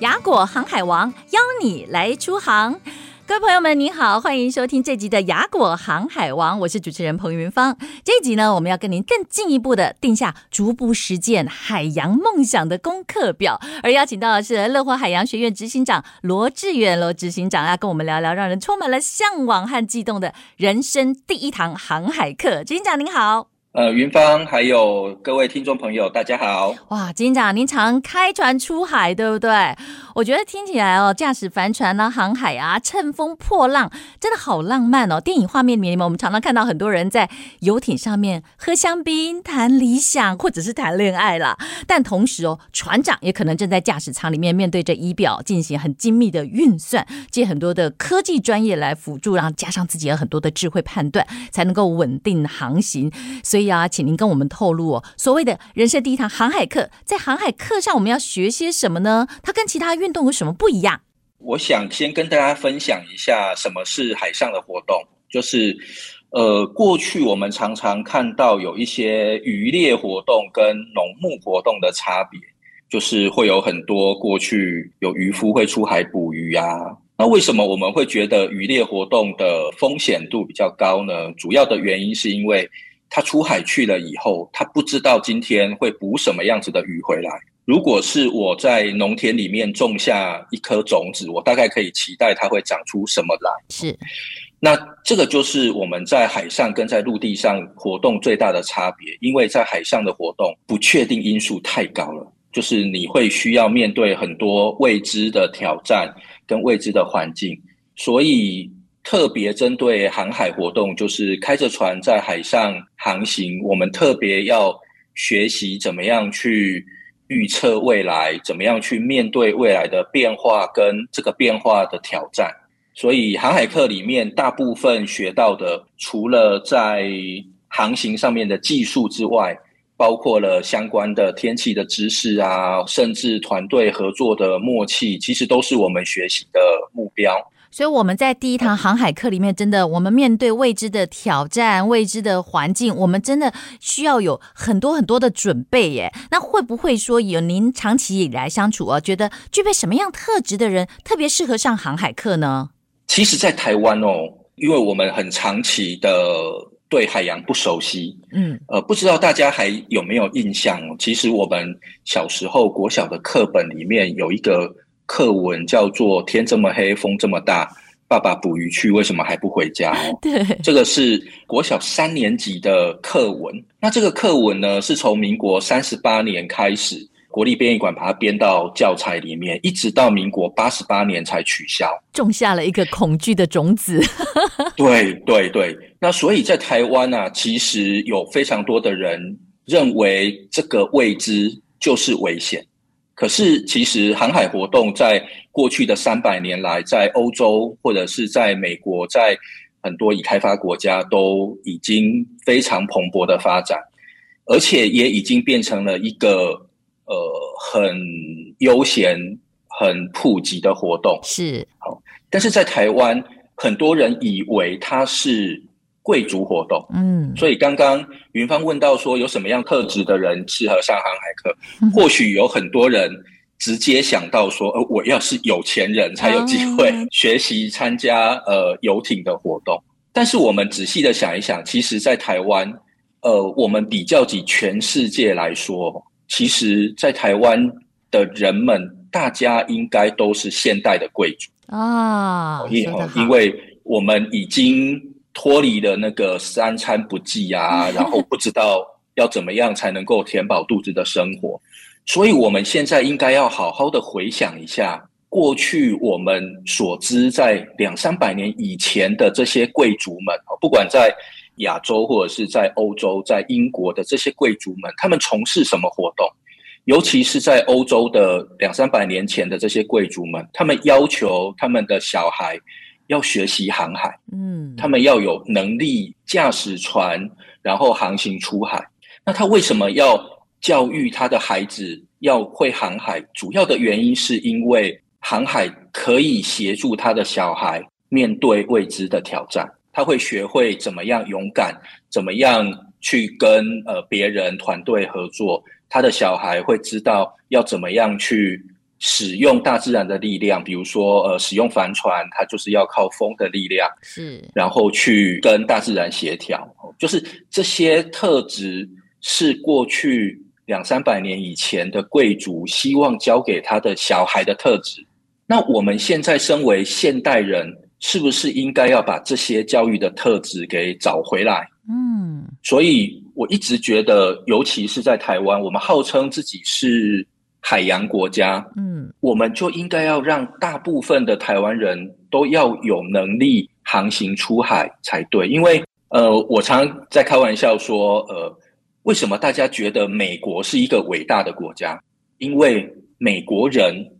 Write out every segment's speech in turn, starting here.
雅果航海王邀你来出航，各位朋友们，你好，欢迎收听这集的雅果航海王，我是主持人彭云芳。这一集呢，我们要跟您更进一步的定下逐步实践海洋梦想的功课表，而邀请到的是乐活海洋学院执行长罗志远罗执行长，要跟我们聊聊让人充满了向往和悸动的人生第一堂航海课。执行长您好。呃，云芳，还有各位听众朋友，大家好！哇，执行长，您常开船出海，对不对？我觉得听起来哦，驾驶帆船呢、航海啊，乘风破浪，真的好浪漫哦！电影画面里面，我们常常看到很多人在游艇上面喝香槟、谈理想，或者是谈恋爱啦。但同时哦，船长也可能正在驾驶舱里面面对着仪表进行很精密的运算，借很多的科技专业来辅助，然后加上自己有很多的智慧判断，才能够稳定航行。所以。呀，请您跟我们透露哦，所谓的人生第一堂航海课，在航海课上我们要学些什么呢？它跟其他运动有什么不一样？我想先跟大家分享一下什么是海上的活动，就是呃，过去我们常常看到有一些渔猎活动跟农牧活动的差别，就是会有很多过去有渔夫会出海捕鱼啊。那为什么我们会觉得渔猎活动的风险度比较高呢？主要的原因是因为他出海去了以后，他不知道今天会捕什么样子的鱼回来。如果是我在农田里面种下一颗种子，我大概可以期待它会长出什么来。是，那这个就是我们在海上跟在陆地上活动最大的差别。因为在海上的活动不确定因素太高了，就是你会需要面对很多未知的挑战跟未知的环境，所以。特别针对航海活动，就是开着船在海上航行，我们特别要学习怎么样去预测未来，怎么样去面对未来的变化跟这个变化的挑战。所以航海课里面大部分学到的，除了在航行上面的技术之外，包括了相关的天气的知识啊，甚至团队合作的默契，其实都是我们学习的目标。所以我们在第一堂航海课里面，真的，我们面对未知的挑战、未知的环境，我们真的需要有很多很多的准备耶。那会不会说，有您长期以来相处啊，觉得具备什么样特质的人特别适合上航海课呢？其实，在台湾哦，因为我们很长期的对海洋不熟悉，嗯，呃，不知道大家还有没有印象？其实我们小时候国小的课本里面有一个。课文叫做“天这么黑，风这么大，爸爸捕鱼去，为什么还不回家？” 对，这个是国小三年级的课文。那这个课文呢，是从民国三十八年开始，国立编译馆把它编到教材里面，一直到民国八十八年才取消，种下了一个恐惧的种子。对对对，那所以在台湾啊，其实有非常多的人认为这个未知就是危险。可是，其实航海活动在过去的三百年来，在欧洲或者是在美国，在很多已开发国家都已经非常蓬勃的发展，而且也已经变成了一个呃很悠闲、很普及的活动。是，好，但是在台湾，很多人以为它是。贵族活动，嗯，所以刚刚云芳问到说有什么样特质的人适合上航海课，嗯，或许有很多人直接想到说，呃，我要是有钱人才有机会学习参加呃游艇的活动。但是我们仔细的想一想，其实，在台湾，呃，我们比较起全世界来说，其实，在台湾的人们，大家应该都是现代的贵族。啊，因因为我们已经。脱离了那个三餐不济啊，然后不知道要怎么样才能够填饱肚子的生活，所以我们现在应该要好好的回想一下，过去我们所知在两三百年以前的这些贵族们，不管在亚洲或者是在欧洲、在英国的这些贵族们，他们从事什么活动？尤其是在欧洲的两三百年前的这些贵族们，他们要求他们的小孩要学习航海，嗯，他们要有能力驾驶船，然后航行出海。那他为什么要教育他的孩子要会航海？主要的原因是因为航海可以协助他的小孩面对未知的挑战，他会学会怎么样勇敢，怎么样去跟呃别人团队合作。他的小孩会知道要怎么样去使用大自然的力量，比如说，呃，使用帆船，它就是要靠风的力量，是，然后去跟大自然协调，就是这些特质是过去两三百年以前的贵族希望教给他的小孩的特质。那我们现在身为现代人，是不是应该要把这些教育的特质给找回来？嗯，所以。我一直觉得，尤其是在台湾，我们号称自己是海洋国家，嗯，我们就应该要让大部分的台湾人都要有能力航行出海才对。因为，呃，我常在开玩笑说，呃，为什么大家觉得美国是一个伟大的国家？因为美国人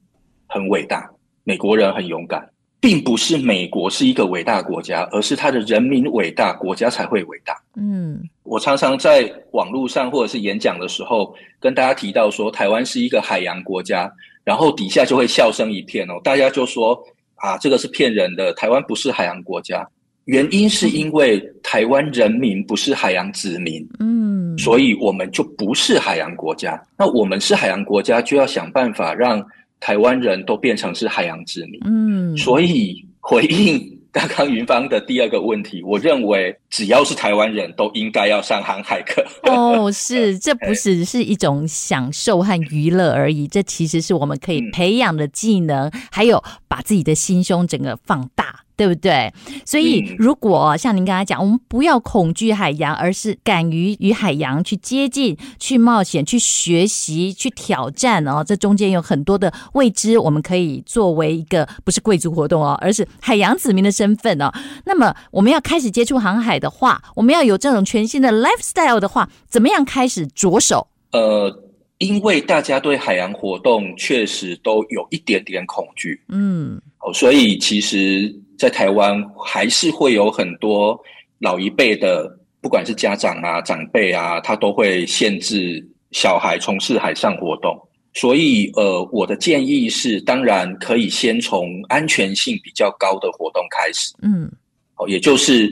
很伟大，美国人很勇敢。并不是美国是一个伟大国家，而是它的人民伟大，国家才会伟大。嗯，我常常在网络上或者是演讲的时候，跟大家提到说，台湾是一个海洋国家，然后底下就会笑声一片哦，大家就说啊，这个是骗人的，台湾不是海洋国家。原因是因为台湾人民不是海洋子民，嗯，所以我们就不是海洋国家。那我们是海洋国家，就要想办法让。台湾人都变成是海洋之民，嗯，所以回应刚刚云芳的第二个问题，我认为只要是台湾人都应该要上航海课。哦，是，这不只是一种享受和娱乐而已，这其实是我们可以培养的技能，嗯，还有把自己的心胸整个放大。对不对？所以，如果像您刚才讲，我们不要恐惧海洋，而是敢于与海洋去接近、去冒险、去学习、去挑战哦。这中间有很多的未知，我们可以作为一个不是贵族活动哦，而是海洋子民的身份哦。那么，我们要开始接触航海的话，我们要有这种全新的 lifestyle 的话，怎么样开始着手？呃，因为大家对海洋活动确实都有一点点恐惧，嗯，哦，所以其实。在台湾还是会有很多老一辈的，不管是家长啊、长辈啊，他都会限制小孩从事海上活动。所以，呃，我的建议是，当然可以先从安全性比较高的活动开始。嗯，哦，也就是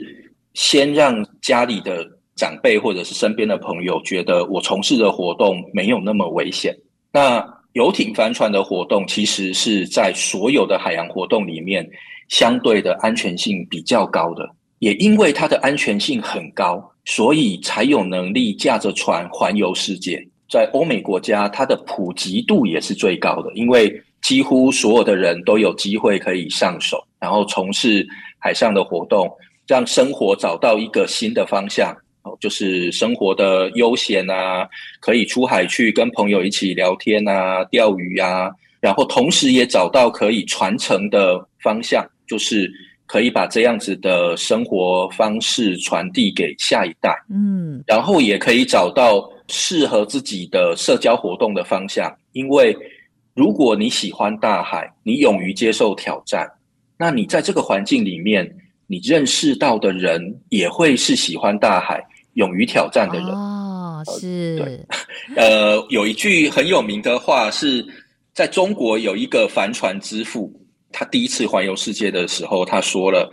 先让家里的长辈或者是身边的朋友觉得我从事的活动没有那么危险。那游艇、帆船的活动，其实是在所有的海洋活动里面。相对的安全性比较高的，也因为它的安全性很高，所以才有能力驾着船环游世界。在欧美国家，它的普及度也是最高的，因为几乎所有的人都有机会可以上手，然后从事海上的活动，让生活找到一个新的方向，就是生活的悠闲啊，可以出海去跟朋友一起聊天啊，钓鱼啊，然后同时也找到可以传承的方向。就是可以把这样子的生活方式传递给下一代，嗯，然后也可以找到适合自己的社交活动的方向。因为如果你喜欢大海，你勇于接受挑战，那你在这个环境里面，你认识到的人也会是喜欢大海、勇于挑战的人。哦，是。呃，对，呃，有一句很有名的话是在中国有一个帆船之父。他第一次环游世界的时候，他说了：“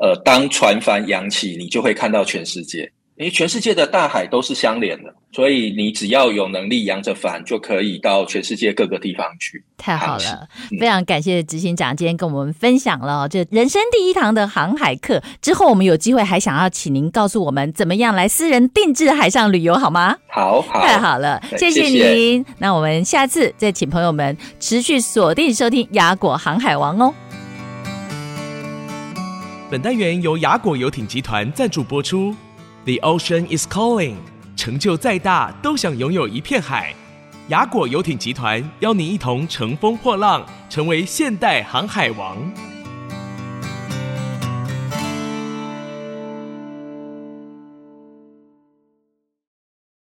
呃，当船帆扬起，你就会看到全世界。因为全世界的大海都是相连的，所以你只要有能力扬着帆，就可以到全世界各个地方去。”太好了，嗯、非常感谢执行长今天跟我们分享了这人生第一堂的航海课。之后我们有机会还想要请您告诉我们怎么样来私人定制海上旅游，好吗？好，好，太好了，谢谢您。谢谢。那我们下次再请朋友们持续锁定收听《雅果航海王》哦。本单元由雅果游艇集团赞助播出。The ocean is calling，成就再大都想拥有一片海。雅果游艇集团邀您一同乘风破浪，成为现代航海王。